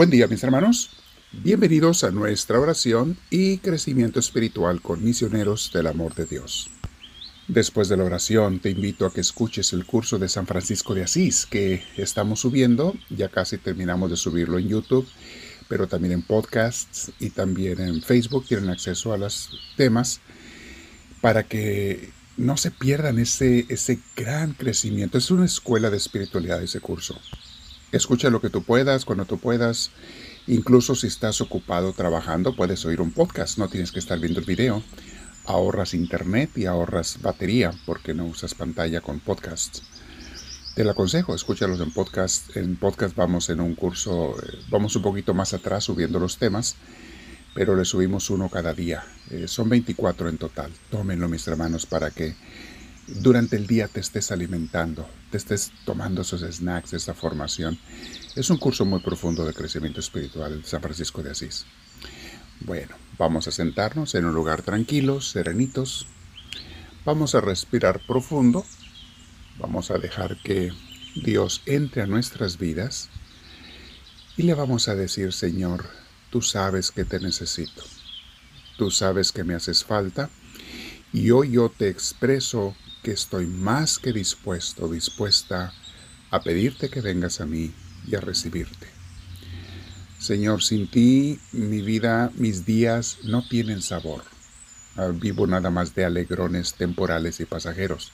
Buen día mis hermanos, bienvenidos a nuestra oración y crecimiento espiritual con misioneros del amor de Dios. Después de la oración te invito a que escuches el curso de San Francisco de Asís que estamos subiendo, ya casi terminamos de subirlo en YouTube, pero también en podcasts y también en Facebook tienen acceso a los temas para que no se pierdan ese, ese gran crecimiento. Es una escuela de espiritualidad ese curso. Escucha lo que tú puedas, cuando tú puedas. Incluso si estás ocupado trabajando, puedes oír un podcast, no tienes que estar viendo el video. Ahorras internet y ahorras batería porque no usas pantalla con podcasts. Te lo aconsejo, escúchalos en podcast. En podcast vamos en un curso, eh, vamos un poquito más atrás subiendo los temas, pero le subimos uno cada día. Eh, son 24 en total. Tómenlo, mis hermanos, para que durante el día te estés alimentando, te estés tomando esos snacks, esa formación. Es un curso muy profundo de crecimiento espiritual de San Francisco de Asís. Bueno, vamos a sentarnos en un lugar tranquilo, serenitos. Vamos a respirar profundo. Vamos a dejar que Dios entre a nuestras vidas y le vamos a decir, Señor, tú sabes que te necesito. Tú sabes que me haces falta y hoy yo te expreso que estoy más que dispuesto, dispuesta a pedirte que vengas a mí y a recibirte. Señor, sin ti mi vida, mis días no tienen sabor. Ah, vivo nada más de alegrones temporales y pasajeros.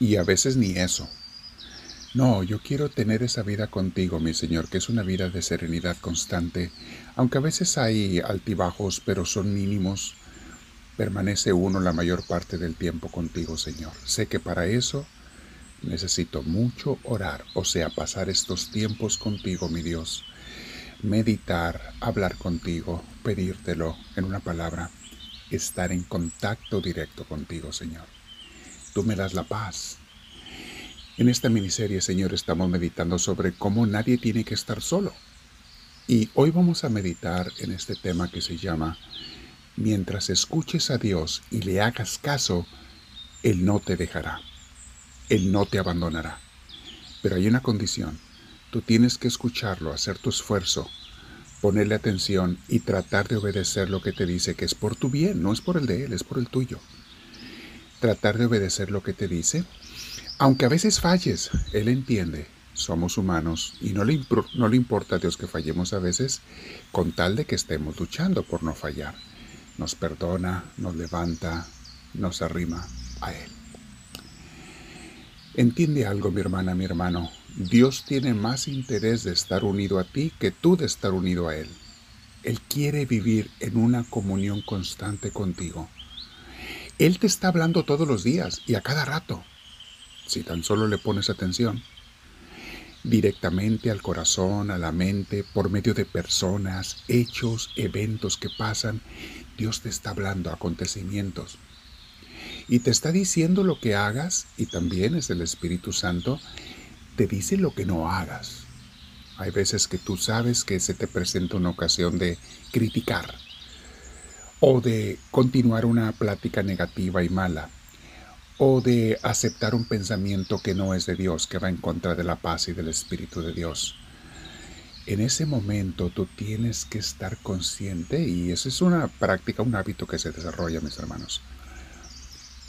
Y a veces ni eso. No, yo quiero tener esa vida contigo, mi Señor, que es una vida de serenidad constante, aunque a veces hay altibajos, pero son mínimos permanece uno la mayor parte del tiempo contigo, Señor. Sé que para eso necesito mucho orar, o sea, pasar estos tiempos contigo, mi Dios. Meditar, hablar contigo, pedírtelo en una palabra, estar en contacto directo contigo, Señor. Tú me das la paz. En esta miniserie, Señor, estamos meditando sobre cómo nadie tiene que estar solo. Y hoy vamos a meditar en este tema que se llama mientras escuches a Dios y le hagas caso, Él no te dejará. Él no te abandonará. Pero hay una condición. Tú tienes que escucharlo, hacer tu esfuerzo, ponerle atención y tratar de obedecer lo que te dice, que es por tu bien, no es por el de Él, es por el tuyo. Tratar de obedecer lo que te dice, aunque a veces falles, Él entiende. Somos humanos y no le, no le importa a Dios que fallemos a veces, con tal de que estemos luchando por no fallar nos perdona, nos levanta, nos arrima a Él. Entiende algo, mi hermana, mi hermano. Dios tiene más interés de estar unido a ti que tú de estar unido a Él. Él quiere vivir en una comunión constante contigo. Él te está hablando todos los días y a cada rato, si tan solo le pones atención directamente al corazón, a la mente, por medio de personas, hechos, eventos que pasan. Dios te está hablando, acontecimientos. Y te está diciendo lo que hagas, y también es el Espíritu Santo, te dice lo que no hagas. Hay veces que tú sabes que se te presenta una ocasión de criticar o de continuar una plática negativa y mala o de aceptar un pensamiento que no es de Dios, que va en contra de la paz y del Espíritu de Dios. En ese momento tú tienes que estar consciente y eso es una práctica, un hábito que se desarrolla, mis hermanos.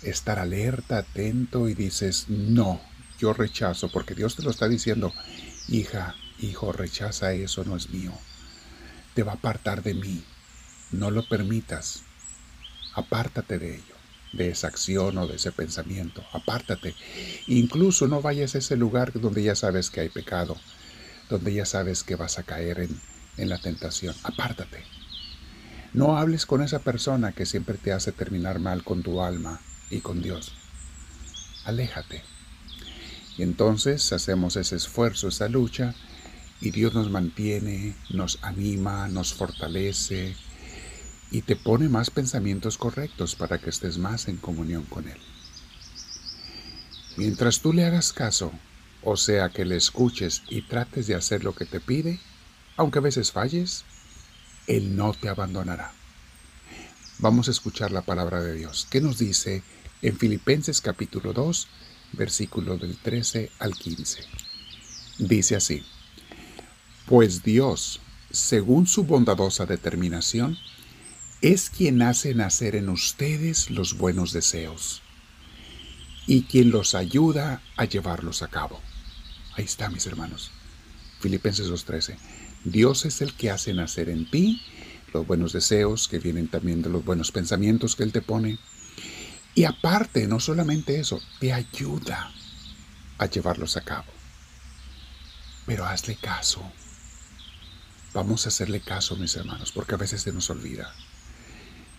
Estar alerta, atento y dices, no, yo rechazo, porque Dios te lo está diciendo, hija, hijo, rechaza eso, no es mío. Te va a apartar de mí. No lo permitas. Apártate de ello de esa acción o de ese pensamiento. Apártate. Incluso no vayas a ese lugar donde ya sabes que hay pecado, donde ya sabes que vas a caer en, en la tentación. Apártate. No hables con esa persona que siempre te hace terminar mal con tu alma y con Dios. Aléjate. Y entonces hacemos ese esfuerzo, esa lucha, y Dios nos mantiene, nos anima, nos fortalece, y te pone más pensamientos correctos para que estés más en comunión con Él. Mientras tú le hagas caso, o sea que le escuches y trates de hacer lo que te pide, aunque a veces falles, Él no te abandonará. Vamos a escuchar la palabra de Dios. ¿Qué nos dice en Filipenses capítulo 2, versículo del 13 al 15? Dice así, pues Dios según su bondadosa determinación, es quien hace nacer en ustedes los buenos deseos y quien los ayuda a llevarlos a cabo. Ahí está, mis hermanos. Filipenses 2.13. Dios es el que hace nacer en ti los buenos deseos que vienen también de los buenos pensamientos que Él te pone. Y aparte, no solamente eso, te ayuda a llevarlos a cabo. Pero hazle caso. Vamos a hacerle caso, mis hermanos, porque a veces se nos olvida.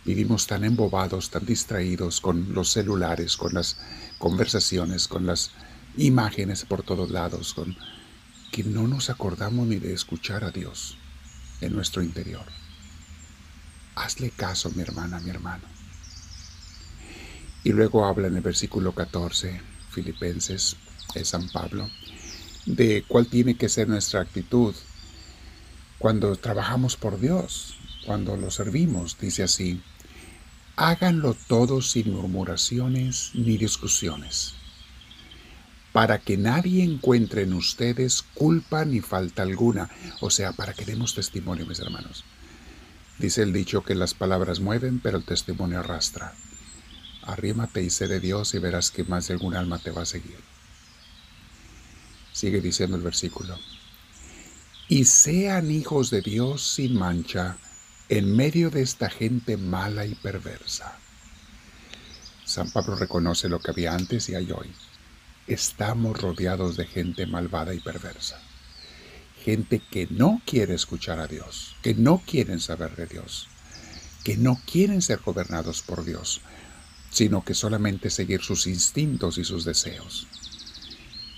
Vivimos tan embobados, tan distraídos con los celulares, con las conversaciones, con las imágenes por todos lados, con que no nos acordamos ni de escuchar a Dios en nuestro interior. Hazle caso, mi hermana, mi hermano. Y luego habla en el versículo 14, Filipenses, es San Pablo, de cuál tiene que ser nuestra actitud cuando trabajamos por Dios, cuando lo servimos. Dice así, háganlo todo sin murmuraciones ni discusiones, para que nadie encuentre en ustedes culpa ni falta alguna, o sea, para que demos testimonio, mis hermanos. Dice el dicho que las palabras mueven, pero el testimonio arrastra. Arrímate y sé de Dios y verás que más de algún alma te va a seguir. Sigue diciendo el versículo. Y sean hijos de Dios sin mancha en medio de esta gente mala y perversa. San Pablo reconoce lo que había antes y hay hoy. Estamos rodeados de gente malvada y perversa gente que no quiere escuchar a Dios, que no quieren saber de Dios, que no quieren ser gobernados por Dios, sino que solamente seguir sus instintos y sus deseos.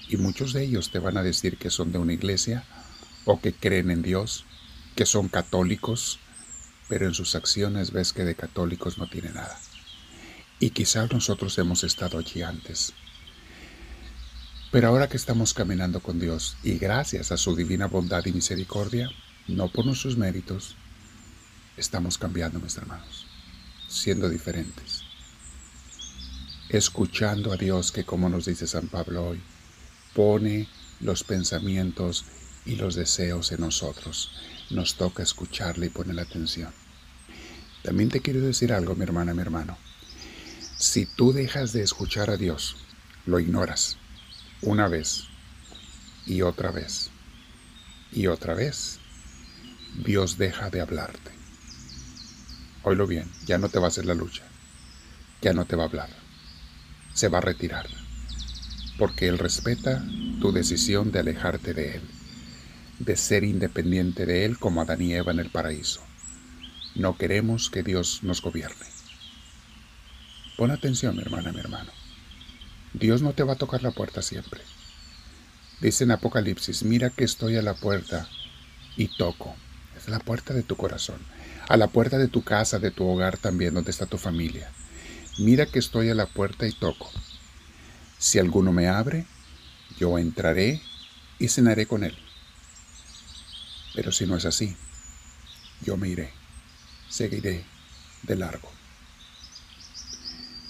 Y muchos de ellos te van a decir que son de una iglesia o que creen en Dios, que son católicos, pero en sus acciones ves que de católicos no tiene nada. Y quizás nosotros hemos estado allí antes. Pero ahora que estamos caminando con Dios y gracias a su divina bondad y misericordia, no por nuestros méritos, estamos cambiando, mis hermanos, siendo diferentes. Escuchando a Dios que, como nos dice San Pablo hoy, pone los pensamientos y los deseos en nosotros. Nos toca escucharle y poner atención. También te quiero decir algo, mi hermana, mi hermano. Si tú dejas de escuchar a Dios, lo ignoras, una vez y otra vez y otra vez, Dios deja de hablarte. Oílo bien, ya no te va a hacer la lucha, ya no te va a hablar, se va a retirar, porque Él respeta tu decisión de alejarte de Él, de ser independiente de Él como Adán y Eva en el paraíso. No queremos que Dios nos gobierne. Pon atención, mi hermana, mi hermano. Dios no te va a tocar la puerta siempre. Dice en Apocalipsis, mira que estoy a la puerta y toco. Es la puerta de tu corazón, a la puerta de tu casa, de tu hogar también, donde está tu familia. Mira que estoy a la puerta y toco. Si alguno me abre, yo entraré y cenaré con él. Pero si no es así, yo me iré, seguiré de largo.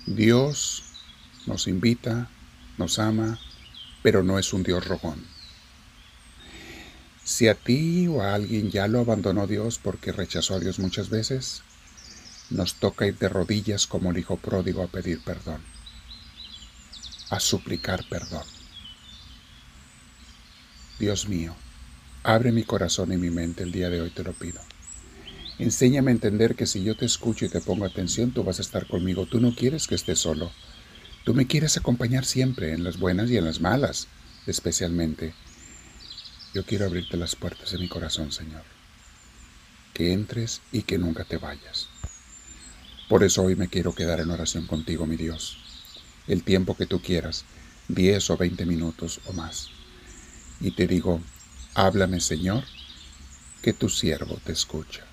Dios nos invita, nos ama, pero no es un Dios rogón. Si a ti o a alguien ya lo abandonó Dios porque rechazó a Dios muchas veces, nos toca ir de rodillas como el hijo pródigo a pedir perdón, a suplicar perdón. Dios mío, abre mi corazón y mi mente el día de hoy, te lo pido. Enséñame a entender que si yo te escucho y te pongo atención, tú vas a estar conmigo. Tú no quieres que esté solo. Tú me quieres acompañar siempre, en las buenas y en las malas, especialmente. Yo quiero abrirte las puertas de mi corazón, Señor. Que entres y que nunca te vayas. Por eso hoy me quiero quedar en oración contigo, mi Dios. El tiempo que tú quieras, diez o veinte minutos o más. Y te digo, háblame, Señor, que tu siervo te escucha.